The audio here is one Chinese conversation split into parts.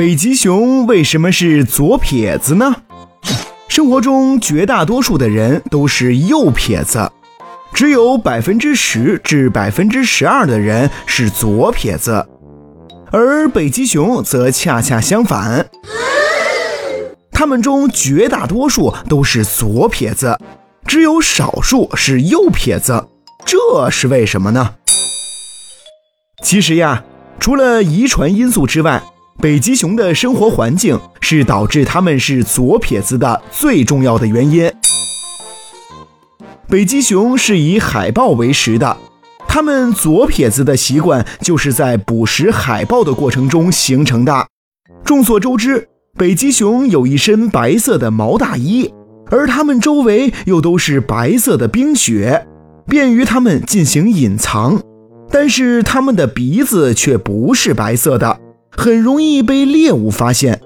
北极熊为什么是左撇子呢？生活中绝大多数的人都是右撇子，只有百分之十至百分之十二的人是左撇子，而北极熊则恰恰相反，它们中绝大多数都是左撇子，只有少数是右撇子，这是为什么呢？其实呀，除了遗传因素之外，北极熊的生活环境是导致它们是左撇子的最重要的原因。北极熊是以海豹为食的，它们左撇子的习惯就是在捕食海豹的过程中形成的。众所周知，北极熊有一身白色的毛大衣，而它们周围又都是白色的冰雪，便于它们进行隐藏。但是它们的鼻子却不是白色的。很容易被猎物发现，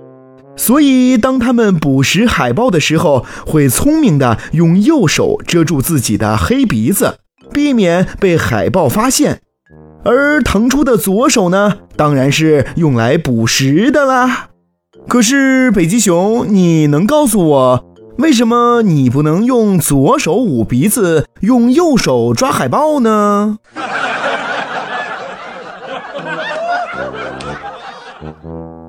所以当他们捕食海豹的时候，会聪明的用右手遮住自己的黑鼻子，避免被海豹发现。而腾出的左手呢，当然是用来捕食的啦。可是北极熊，你能告诉我，为什么你不能用左手捂鼻子，用右手抓海豹呢？Uh-huh.